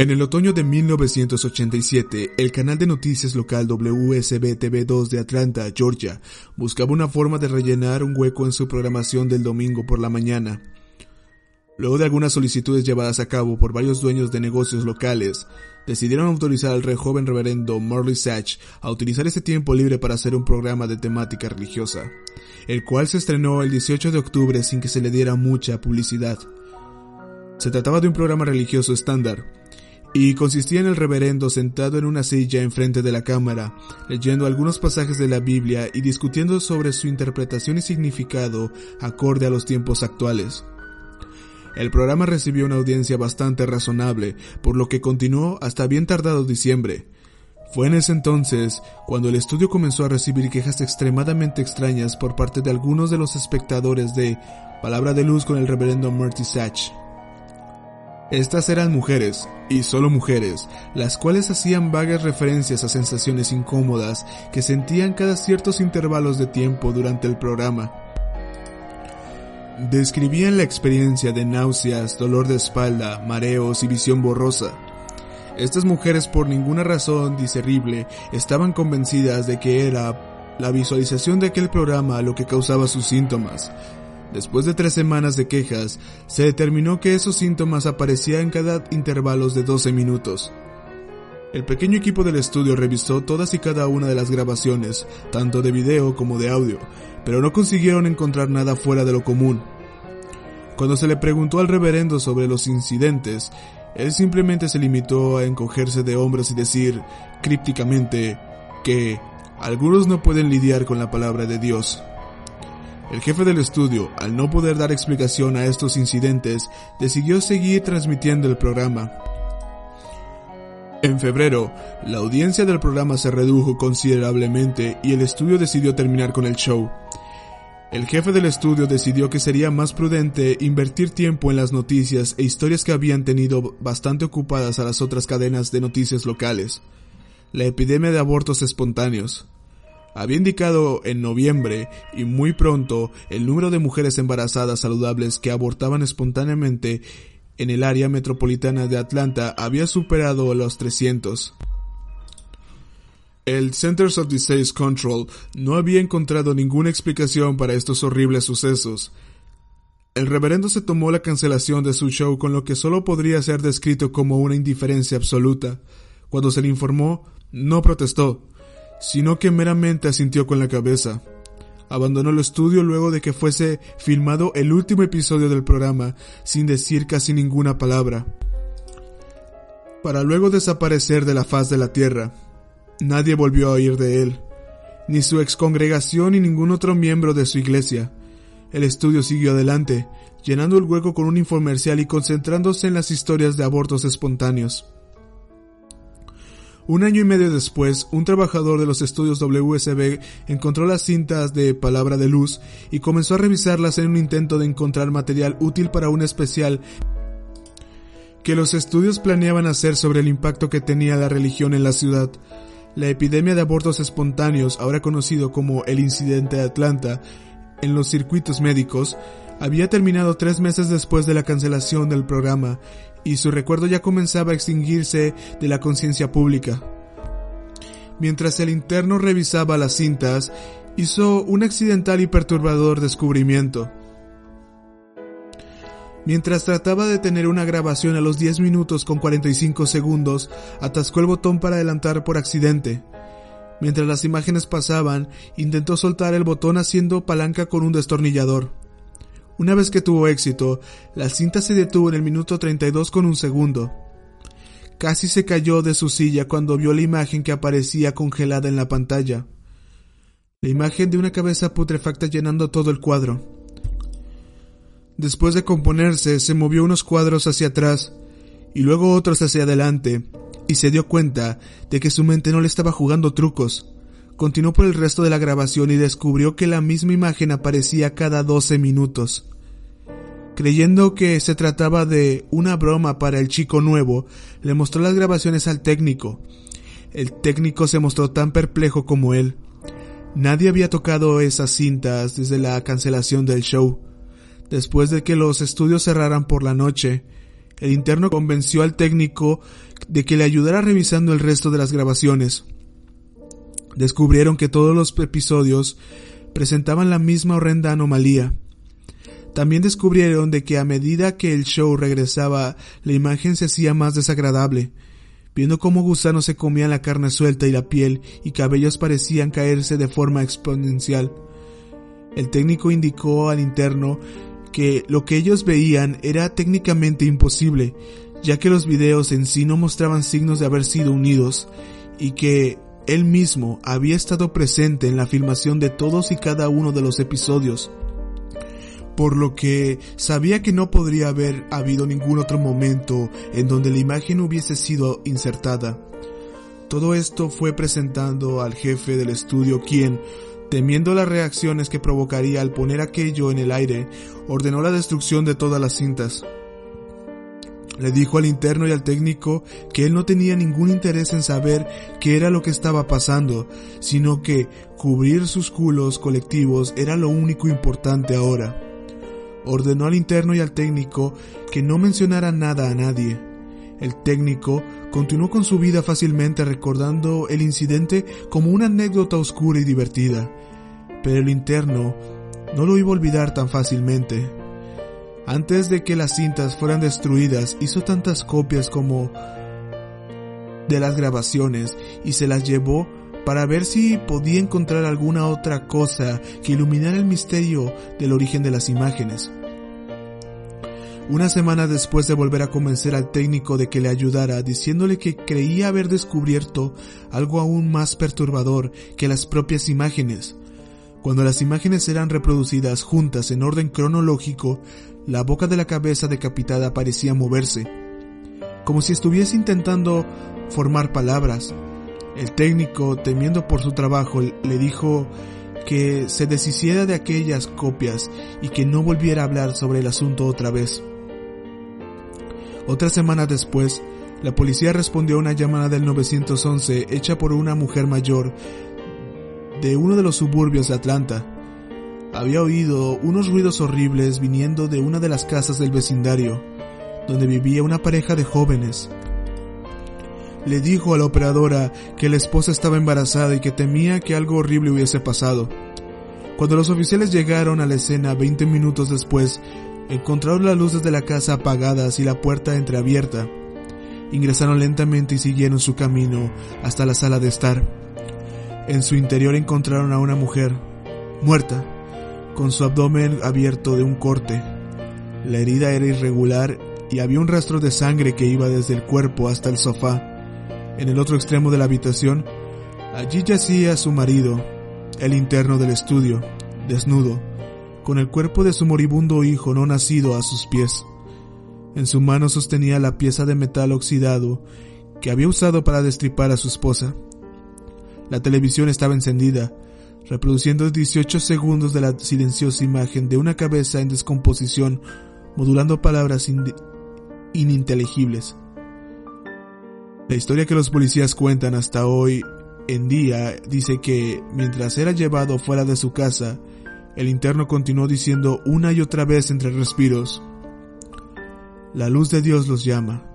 En el otoño de 1987, el canal de noticias local WSB-TV2 de Atlanta, Georgia, buscaba una forma de rellenar un hueco en su programación del domingo por la mañana. Luego de algunas solicitudes llevadas a cabo por varios dueños de negocios locales, decidieron autorizar al re joven reverendo Marley Satch a utilizar ese tiempo libre para hacer un programa de temática religiosa, el cual se estrenó el 18 de octubre sin que se le diera mucha publicidad. Se trataba de un programa religioso estándar, y consistía en el reverendo sentado en una silla enfrente de la cámara, leyendo algunos pasajes de la Biblia y discutiendo sobre su interpretación y significado acorde a los tiempos actuales. El programa recibió una audiencia bastante razonable, por lo que continuó hasta bien tardado diciembre. Fue en ese entonces cuando el estudio comenzó a recibir quejas extremadamente extrañas por parte de algunos de los espectadores de Palabra de Luz con el reverendo Marty Satch. Estas eran mujeres, y solo mujeres, las cuales hacían vagas referencias a sensaciones incómodas que sentían cada ciertos intervalos de tiempo durante el programa. Describían la experiencia de náuseas, dolor de espalda, mareos y visión borrosa. Estas mujeres por ninguna razón discernible estaban convencidas de que era la visualización de aquel programa lo que causaba sus síntomas, Después de tres semanas de quejas, se determinó que esos síntomas aparecían cada intervalos de 12 minutos. El pequeño equipo del estudio revisó todas y cada una de las grabaciones, tanto de video como de audio, pero no consiguieron encontrar nada fuera de lo común. Cuando se le preguntó al reverendo sobre los incidentes, él simplemente se limitó a encogerse de hombros y decir, crípticamente, que algunos no pueden lidiar con la palabra de Dios. El jefe del estudio, al no poder dar explicación a estos incidentes, decidió seguir transmitiendo el programa. En febrero, la audiencia del programa se redujo considerablemente y el estudio decidió terminar con el show. El jefe del estudio decidió que sería más prudente invertir tiempo en las noticias e historias que habían tenido bastante ocupadas a las otras cadenas de noticias locales. La epidemia de abortos espontáneos, había indicado en noviembre y muy pronto el número de mujeres embarazadas saludables que abortaban espontáneamente en el área metropolitana de Atlanta había superado los 300. El Centers of Disease Control no había encontrado ninguna explicación para estos horribles sucesos. El reverendo se tomó la cancelación de su show con lo que solo podría ser descrito como una indiferencia absoluta. Cuando se le informó, no protestó sino que meramente asintió con la cabeza. Abandonó el estudio luego de que fuese filmado el último episodio del programa, sin decir casi ninguna palabra, para luego desaparecer de la faz de la tierra. Nadie volvió a oír de él, ni su excongregación ni ningún otro miembro de su iglesia. El estudio siguió adelante, llenando el hueco con un infomercial y concentrándose en las historias de abortos espontáneos. Un año y medio después, un trabajador de los estudios WSB encontró las cintas de Palabra de Luz y comenzó a revisarlas en un intento de encontrar material útil para un especial que los estudios planeaban hacer sobre el impacto que tenía la religión en la ciudad. La epidemia de abortos espontáneos, ahora conocido como el incidente de Atlanta, en los circuitos médicos, había terminado tres meses después de la cancelación del programa y su recuerdo ya comenzaba a extinguirse de la conciencia pública. Mientras el interno revisaba las cintas, hizo un accidental y perturbador descubrimiento. Mientras trataba de tener una grabación a los 10 minutos con 45 segundos, atascó el botón para adelantar por accidente. Mientras las imágenes pasaban, intentó soltar el botón haciendo palanca con un destornillador. Una vez que tuvo éxito, la cinta se detuvo en el minuto 32 con un segundo. Casi se cayó de su silla cuando vio la imagen que aparecía congelada en la pantalla. la imagen de una cabeza putrefacta llenando todo el cuadro. Después de componerse, se movió unos cuadros hacia atrás y luego otros hacia adelante, y se dio cuenta de que su mente no le estaba jugando trucos. Continuó por el resto de la grabación y descubrió que la misma imagen aparecía cada 12 minutos. Creyendo que se trataba de una broma para el chico nuevo, le mostró las grabaciones al técnico. El técnico se mostró tan perplejo como él. Nadie había tocado esas cintas desde la cancelación del show. Después de que los estudios cerraran por la noche, el interno convenció al técnico de que le ayudara revisando el resto de las grabaciones. Descubrieron que todos los episodios presentaban la misma horrenda anomalía. También descubrieron de que a medida que el show regresaba, la imagen se hacía más desagradable, viendo cómo gusanos se comían la carne suelta y la piel y cabellos parecían caerse de forma exponencial. El técnico indicó al interno que lo que ellos veían era técnicamente imposible, ya que los videos en sí no mostraban signos de haber sido unidos, y que él mismo había estado presente en la filmación de todos y cada uno de los episodios por lo que sabía que no podría haber habido ningún otro momento en donde la imagen hubiese sido insertada. Todo esto fue presentando al jefe del estudio quien, temiendo las reacciones que provocaría al poner aquello en el aire, ordenó la destrucción de todas las cintas. Le dijo al interno y al técnico que él no tenía ningún interés en saber qué era lo que estaba pasando, sino que cubrir sus culos colectivos era lo único importante ahora ordenó al interno y al técnico que no mencionara nada a nadie. El técnico continuó con su vida fácilmente recordando el incidente como una anécdota oscura y divertida, pero el interno no lo iba a olvidar tan fácilmente. Antes de que las cintas fueran destruidas, hizo tantas copias como de las grabaciones y se las llevó para ver si podía encontrar alguna otra cosa que iluminara el misterio del origen de las imágenes. Una semana después de volver a convencer al técnico de que le ayudara, diciéndole que creía haber descubierto algo aún más perturbador que las propias imágenes. Cuando las imágenes eran reproducidas juntas en orden cronológico, la boca de la cabeza decapitada parecía moverse, como si estuviese intentando formar palabras, el técnico, temiendo por su trabajo, le dijo que se deshiciera de aquellas copias y que no volviera a hablar sobre el asunto otra vez. Otra semana después, la policía respondió a una llamada del 911 hecha por una mujer mayor de uno de los suburbios de Atlanta. Había oído unos ruidos horribles viniendo de una de las casas del vecindario, donde vivía una pareja de jóvenes le dijo a la operadora que la esposa estaba embarazada y que temía que algo horrible hubiese pasado. Cuando los oficiales llegaron a la escena 20 minutos después, encontraron las luces de la casa apagadas y la puerta entreabierta. Ingresaron lentamente y siguieron su camino hasta la sala de estar. En su interior encontraron a una mujer, muerta, con su abdomen abierto de un corte. La herida era irregular y había un rastro de sangre que iba desde el cuerpo hasta el sofá. En el otro extremo de la habitación, allí yacía su marido, el interno del estudio, desnudo, con el cuerpo de su moribundo hijo no nacido a sus pies. En su mano sostenía la pieza de metal oxidado que había usado para destripar a su esposa. La televisión estaba encendida, reproduciendo 18 segundos de la silenciosa imagen de una cabeza en descomposición, modulando palabras ininteligibles. La historia que los policías cuentan hasta hoy en día dice que mientras era llevado fuera de su casa, el interno continuó diciendo una y otra vez entre respiros, La luz de Dios los llama.